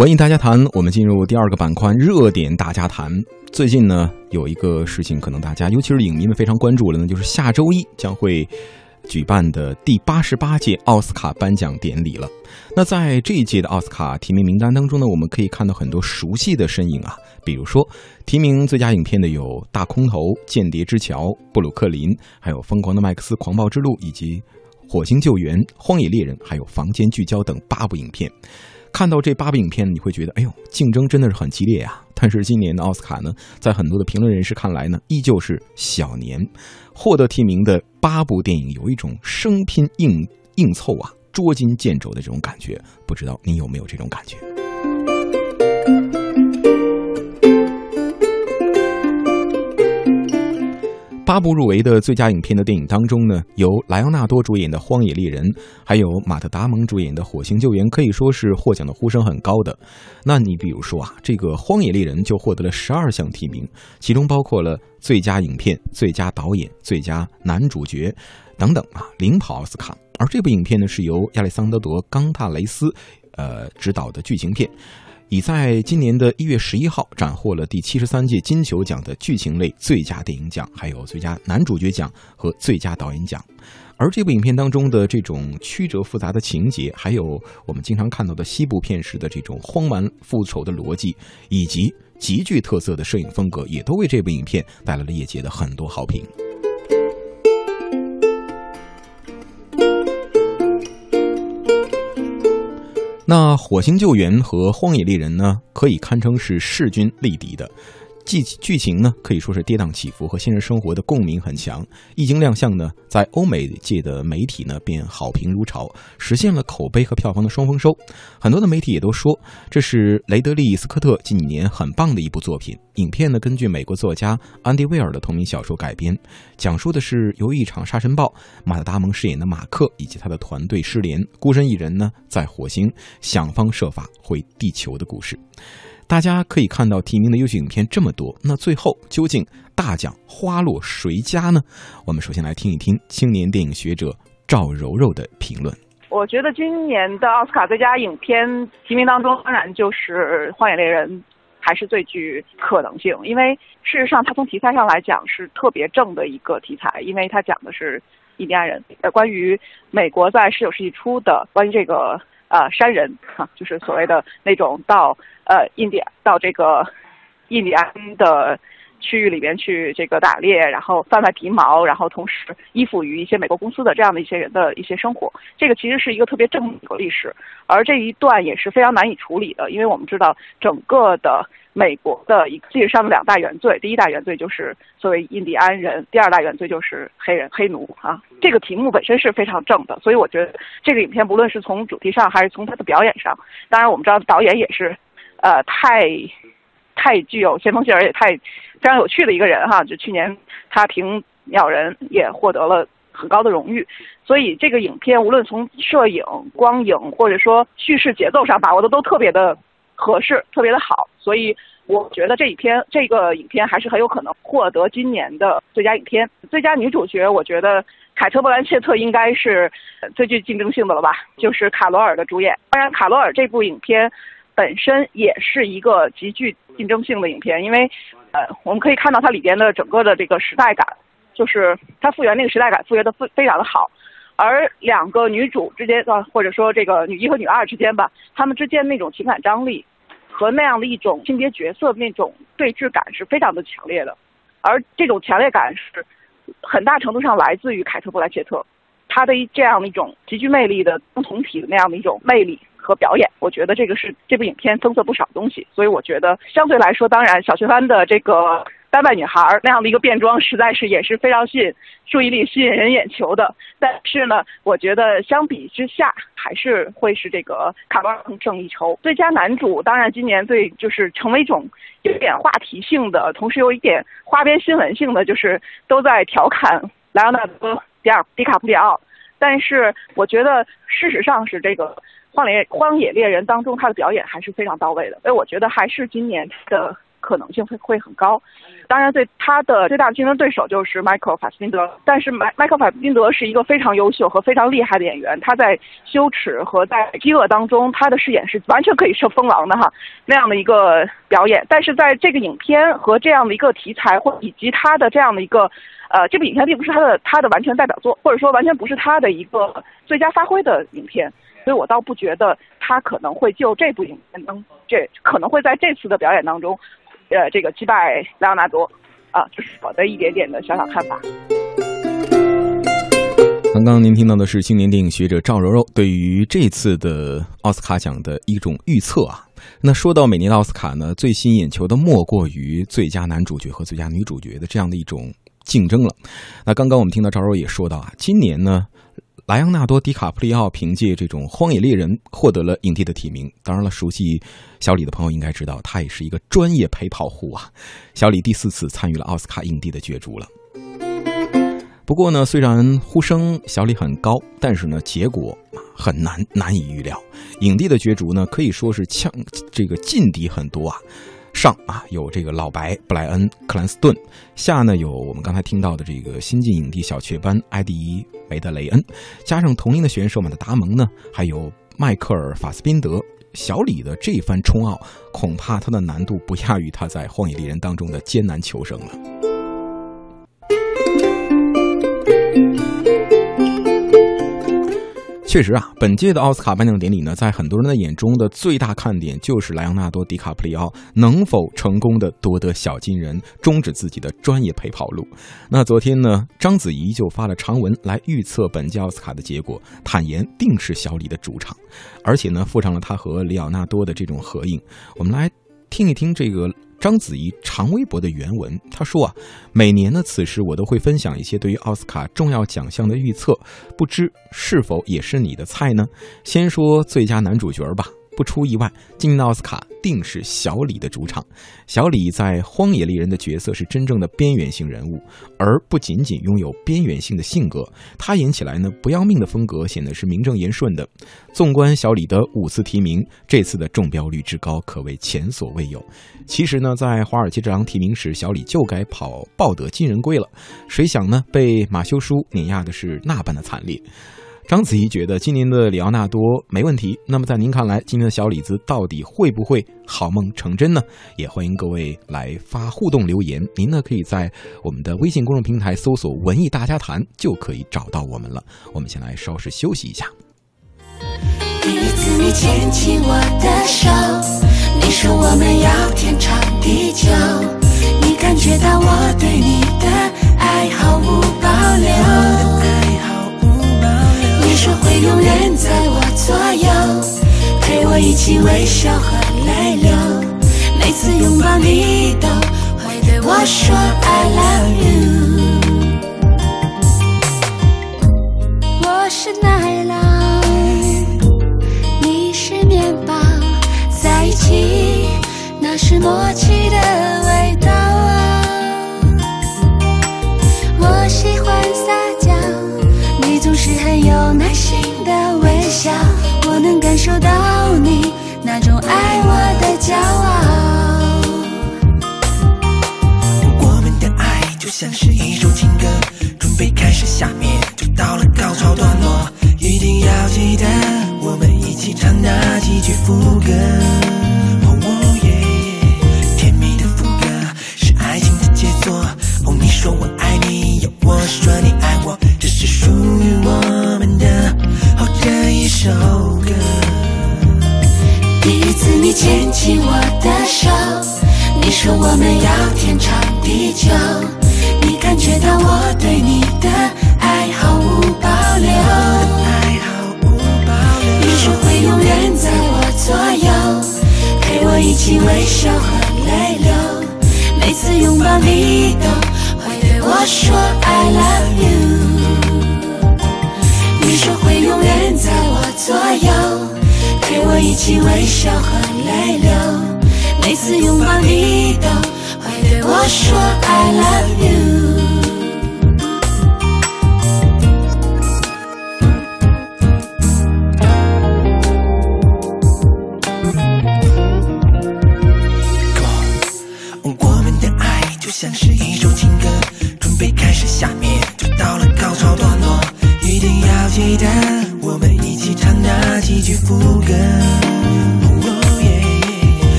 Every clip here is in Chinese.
文艺大家谈，我们进入第二个板块——热点大家谈。最近呢，有一个事情，可能大家，尤其是影迷们非常关注了呢，就是下周一将会举办的第八十八届奥斯卡颁奖典礼了。那在这一届的奥斯卡提名名单当中呢，我们可以看到很多熟悉的身影啊，比如说提名最佳影片的有《大空头》《间谍之桥》《布鲁克林》，还有《疯狂的麦克斯》《狂暴之路》以及《火星救援》《荒野猎人》还有《房间聚焦》等八部影片。看到这八部影片，你会觉得，哎呦，竞争真的是很激烈呀。但是今年的奥斯卡呢，在很多的评论人士看来呢，依旧是小年。获得提名的八部电影，有一种生拼硬硬凑啊，捉襟见肘的这种感觉。不知道你有没有这种感觉？八部入围的最佳影片的电影当中呢，由莱昂纳多主演的《荒野猎人》，还有马特·达蒙主演的《火星救援》，可以说是获奖的呼声很高的。那你比如说啊，这个《荒野猎人》就获得了十二项提名，其中包括了最佳影片、最佳导演、最佳男主角等等啊，领跑奥斯卡。而这部影片呢，是由亚历桑德罗·冈塔雷斯，呃执导的剧情片。已在今年的一月十一号斩获了第七十三届金球奖的剧情类最佳电影奖，还有最佳男主角奖和最佳导演奖。而这部影片当中的这种曲折复杂的情节，还有我们经常看到的西部片式的这种荒蛮复仇的逻辑，以及极具特色的摄影风格，也都为这部影片带来了业界的很多好评。那《火星救援》和《荒野猎人》呢，可以堪称是势均力敌的。剧剧情呢可以说是跌宕起伏，和现实生活的共鸣很强。一经亮相呢，在欧美界的媒体呢便好评如潮，实现了口碑和票房的双丰收。很多的媒体也都说，这是雷德利·斯科特近几年很棒的一部作品。影片呢根据美国作家安迪·威尔的同名小说改编，讲述的是由一场沙尘暴，马特·达蒙饰演的马克以及他的团队失联，孤身一人呢在火星想方设法回地球的故事。大家可以看到提名的优秀影片这么多，那最后究竟大奖花落谁家呢？我们首先来听一听青年电影学者赵柔柔的评论。我觉得今年的奥斯卡最佳影片提名当中，当然就是《荒野猎人》还是最具可能性，因为事实上它从题材上来讲是特别正的一个题材，因为它讲的是印第安人，呃，关于美国在十九世纪初的关于这个。啊，山人 哈，就是所谓的那种到呃印第到这个印第安的区域里边去这个打猎，然后贩卖皮毛，然后同时依附于一些美国公司的这样的一些人的一些生活。这个其实是一个特别正的历史，而这一段也是非常难以处理的，因为我们知道整个的。美国的一个历史上的两大原罪，第一大原罪就是作为印第安人，第二大原罪就是黑人黑奴啊。这个题目本身是非常正的，所以我觉得这个影片不论是从主题上还是从他的表演上，当然我们知道导演也是，呃，太，太具有先锋性而且太非常有趣的一个人哈。就去年他凭《鸟人》也获得了很高的荣誉，所以这个影片无论从摄影、光影或者说叙事节奏上把握的都特别的。合适特别的好，所以我觉得这一篇这个影片还是很有可能获得今年的最佳影片。最佳女主角，我觉得凯特·布兰切特应该是最具竞争性的了吧？就是卡罗尔的主演。当然，卡罗尔这部影片本身也是一个极具竞争性的影片，因为呃，我们可以看到它里边的整个的这个时代感，就是它复原那个时代感复原的非非常的好。而两个女主之间啊，或者说这个女一和女二之间吧，她们之间那种情感张力。和那样的一种性别角色那种对峙感是非常的强烈的，而这种强烈感是很大程度上来自于凯特·布莱切特，她的这样的一种极具魅力的不同体的那样的一种魅力和表演，我觉得这个是这部影片增色不少东西，所以我觉得相对来说，当然小学班的这个。丹麦女孩那样的一个变装，实在是也是非常吸引注意力、吸引人眼球的。但是呢，我觉得相比之下，还是会是这个卡罗尔更胜一筹。最佳男主，当然今年最就是成为一种有点话题性的，同时有一点花边新闻性的，就是都在调侃莱昂纳多·迪尔迪卡普里奥。但是我觉得事实上是这个《荒野荒野猎人》当中他的表演还是非常到位的。所以我觉得还是今年的。可能性会会很高。当然，对他的最大的竞争对手就是迈克尔·法斯宾德，但是迈迈克尔·法斯宾德是一个非常优秀和非常厉害的演员，他在羞耻和在饥饿当中，他的饰演是完全可以胜疯狼的哈那样的一个表演。但是在这个影片和这样的一个题材，或以及他的这样的一个呃，这部影片并不是他的他的完全代表作，或者说完全不是他的一个最佳发挥的影片，所以我倒不觉得他可能会就这部影片能这可能会在这次的表演当中。呃，这个击败莱昂纳多，啊，这是我的一点点的小小看法。刚刚您听到的是青年电影学者赵柔柔对于这次的奥斯卡奖的一种预测啊。那说到每年的奥斯卡呢，最吸引眼球的莫过于最佳男主角和最佳女主角的这样的一种竞争了。那刚刚我们听到赵柔也说到啊，今年呢。莱昂纳多·迪卡普里奥凭借这种《荒野猎人》获得了影帝的提名。当然了，熟悉小李的朋友应该知道，他也是一个专业陪跑户啊。小李第四次参与了奥斯卡影帝的角逐了。不过呢，虽然呼声小李很高，但是呢，结果很难难以预料。影帝的角逐呢，可以说是呛这个劲敌很多啊。上啊有这个老白布莱恩克兰斯顿，下呢有我们刚才听到的这个新晋影帝小雀斑埃迪梅德雷恩，加上同龄的选手们的达蒙呢，还有迈克尔法斯宾德，小李的这番冲奥，恐怕他的难度不亚于他在荒野猎人当中的艰难求生了。确实啊，本届的奥斯卡颁奖典礼呢，在很多人的眼中的最大看点就是莱昂纳多·迪卡普里奥能否成功的夺得小金人，终止自己的专业陪跑路。那昨天呢，章子怡就发了长文来预测本届奥斯卡的结果，坦言定是小李的主场，而且呢，附上了他和里奥纳多的这种合影。我们来听一听这个。章子怡长微博的原文，她说啊，每年呢此时我都会分享一些对于奥斯卡重要奖项的预测，不知是否也是你的菜呢？先说最佳男主角吧。不出意外，今年奥斯卡定是小李的主场。小李在《荒野猎人》的角色是真正的边缘性人物，而不仅仅拥有边缘性的性格。他演起来呢，不要命的风格显得是名正言顺的。纵观小李的五次提名，这次的中标率之高，可谓前所未有。其实呢，在华尔街之狼提名时，小李就该跑抱得金人归了。谁想呢，被马修书碾压的是那般的惨烈。章子怡觉得今年的里奥纳多没问题，那么在您看来，今年的小李子到底会不会好梦成真呢？也欢迎各位来发互动留言，您呢可以在我们的微信公众平台搜索“文艺大家谈”就可以找到我们了。我们先来稍事休息一下。第一次你牵起我的手，你说我们要天长地久，你感觉到我对你的爱毫无保留。说会永远在我左右，陪我一起微笑和泪流。每次拥抱你都会对我说 I love you。我是奶酪，你是面包，在一起那是默契的味道。笑，我能感受到你那种爱我的骄傲。我们的爱就像是一首情歌，准备开始下面就到了高潮段落，一定要记得我们一起唱那几句副歌。们要天长地久，你感觉到我对你的爱毫无保留。你说会永远在我左右，陪我一起微笑和泪流，每次拥抱你都会对我说 I love you。你说会永远在我。左右，陪我一起微笑和泪流。每次拥抱你都会对我说 I love you。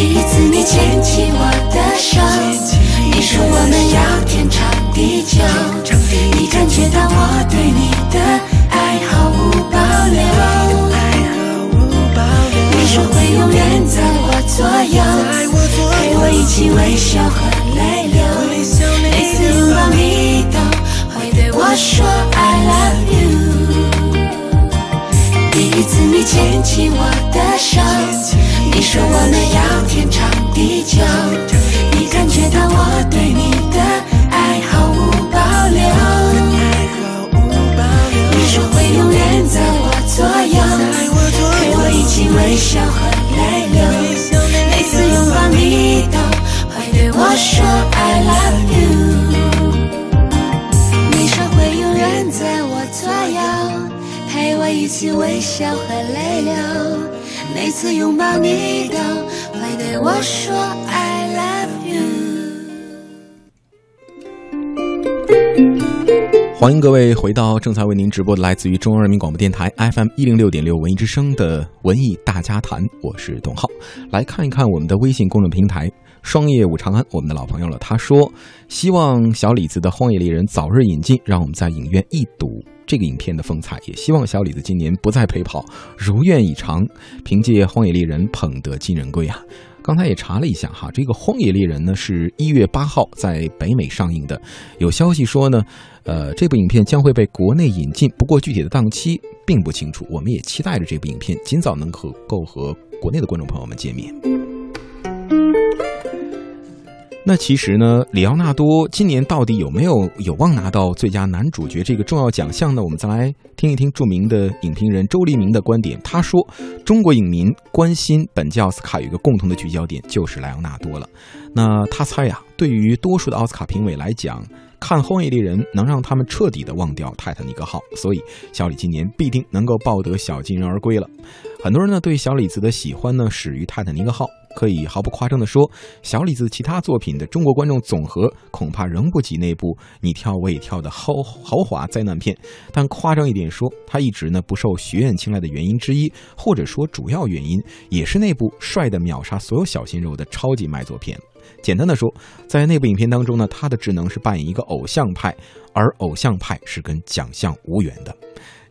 第一次你牵起我的手，你说我们要天长地久，你感觉到我对你的爱毫无保留。你说会永远在我左右，陪我一起微笑和泪流，每次拥抱你都会对我说 I love you。第一次你牵起我的，你说我们要天长欢迎各位回到正在为您直播的来自于中央人民广播电台 FM 一零六点六文艺之声的文艺大家谈，我是董浩。来看一看我们的微信公众平台“双叶舞长安”，我们的老朋友了。他说：“希望小李子的《荒野猎人》早日引进，让我们在影院一睹这个影片的风采。也希望小李子今年不再陪跑，如愿以偿，凭借《荒野猎人》捧得金人归啊！”刚才也查了一下哈，这个《荒野猎人》呢是一月八号在北美上映的，有消息说呢，呃，这部影片将会被国内引进，不过具体的档期并不清楚。我们也期待着这部影片尽早能够和国内的观众朋友们见面。那其实呢，里奥纳多今年到底有没有有望拿到最佳男主角这个重要奖项呢？我们再来听一听著名的影评人周黎明的观点。他说，中国影迷关心本届奥斯卡有一个共同的聚焦点，就是莱昂纳多了。那他猜呀，对于多数的奥斯卡评委来讲，看《荒野猎人》能让他们彻底的忘掉《泰坦尼克号》，所以小李今年必定能够抱得小金人而归了。很多人呢对小李子的喜欢呢始于《泰坦尼克号》。可以毫不夸张地说，小李子其他作品的中国观众总和恐怕仍不及那部你跳我也跳的豪豪华灾难片。但夸张一点说，他一直呢不受学院青睐的原因之一，或者说主要原因，也是那部帅的秒杀所有小鲜肉的超级卖座片。简单的说，在那部影片当中呢，他的职能是扮演一个偶像派，而偶像派是跟奖项无缘的。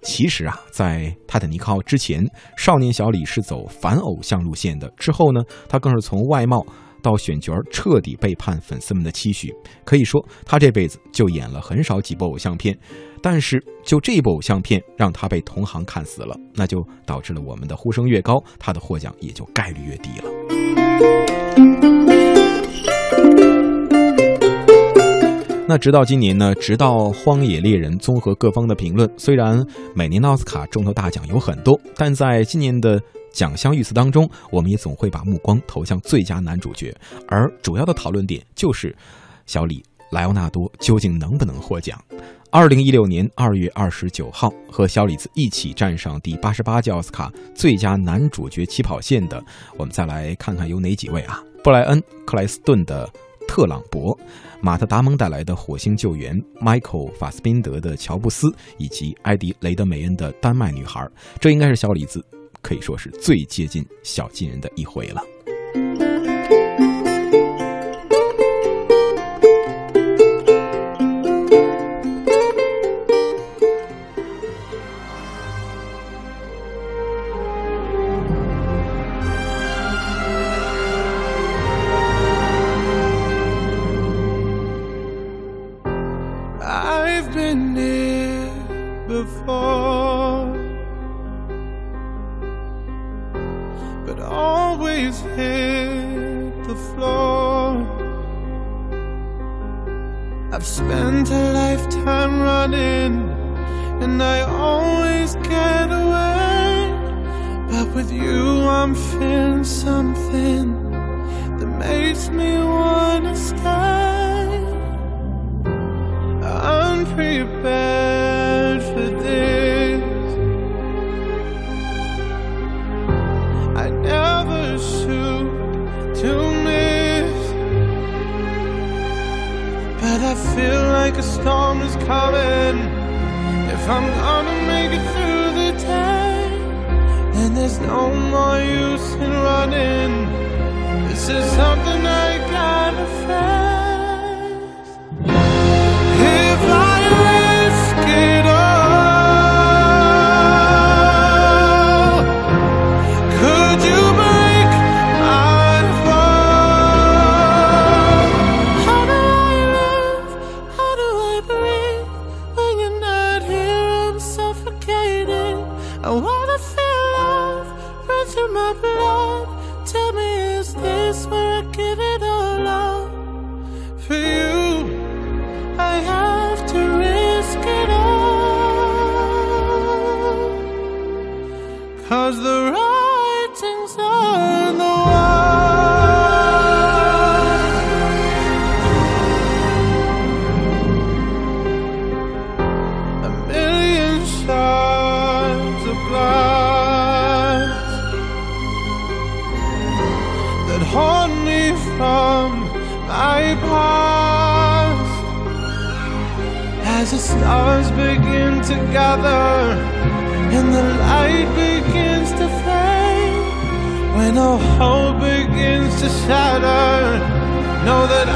其实啊，在《泰坦尼克号》之前，少年小李是走反偶像路线的。之后呢，他更是从外貌到选角彻底背叛粉丝们的期许。可以说，他这辈子就演了很少几部偶像片。但是，就这部偶像片让他被同行看死了，那就导致了我们的呼声越高，他的获奖也就概率越低了。那直到今年呢，直到《荒野猎人》综合各方的评论，虽然每年的奥斯卡重头大奖有很多，但在今年的奖项预测当中，我们也总会把目光投向最佳男主角，而主要的讨论点就是小李莱奥纳多究竟能不能获奖。二零一六年二月二十九号，和小李子一起站上第八十八届奥斯卡最佳男主角起跑线的，我们再来看看有哪几位啊？布莱恩·克莱斯顿的。特朗博、马特·达蒙带来的《火星救援》、Michael ·法斯宾德的《乔布斯》，以及埃迪·雷德梅恩的《丹麦女孩》，这应该是小李子可以说是最接近小金人的一回了。I've spent a lifetime running, and I always get away. But with you, I'm feeling something that makes me wanna stay unprepared But I feel like a storm is coming. If I'm gonna make it through the day, then there's no more use in running. This is something I gotta face. That haunt me from my past. As the stars begin to gather and the light begins to fade when all hope begins to shatter know that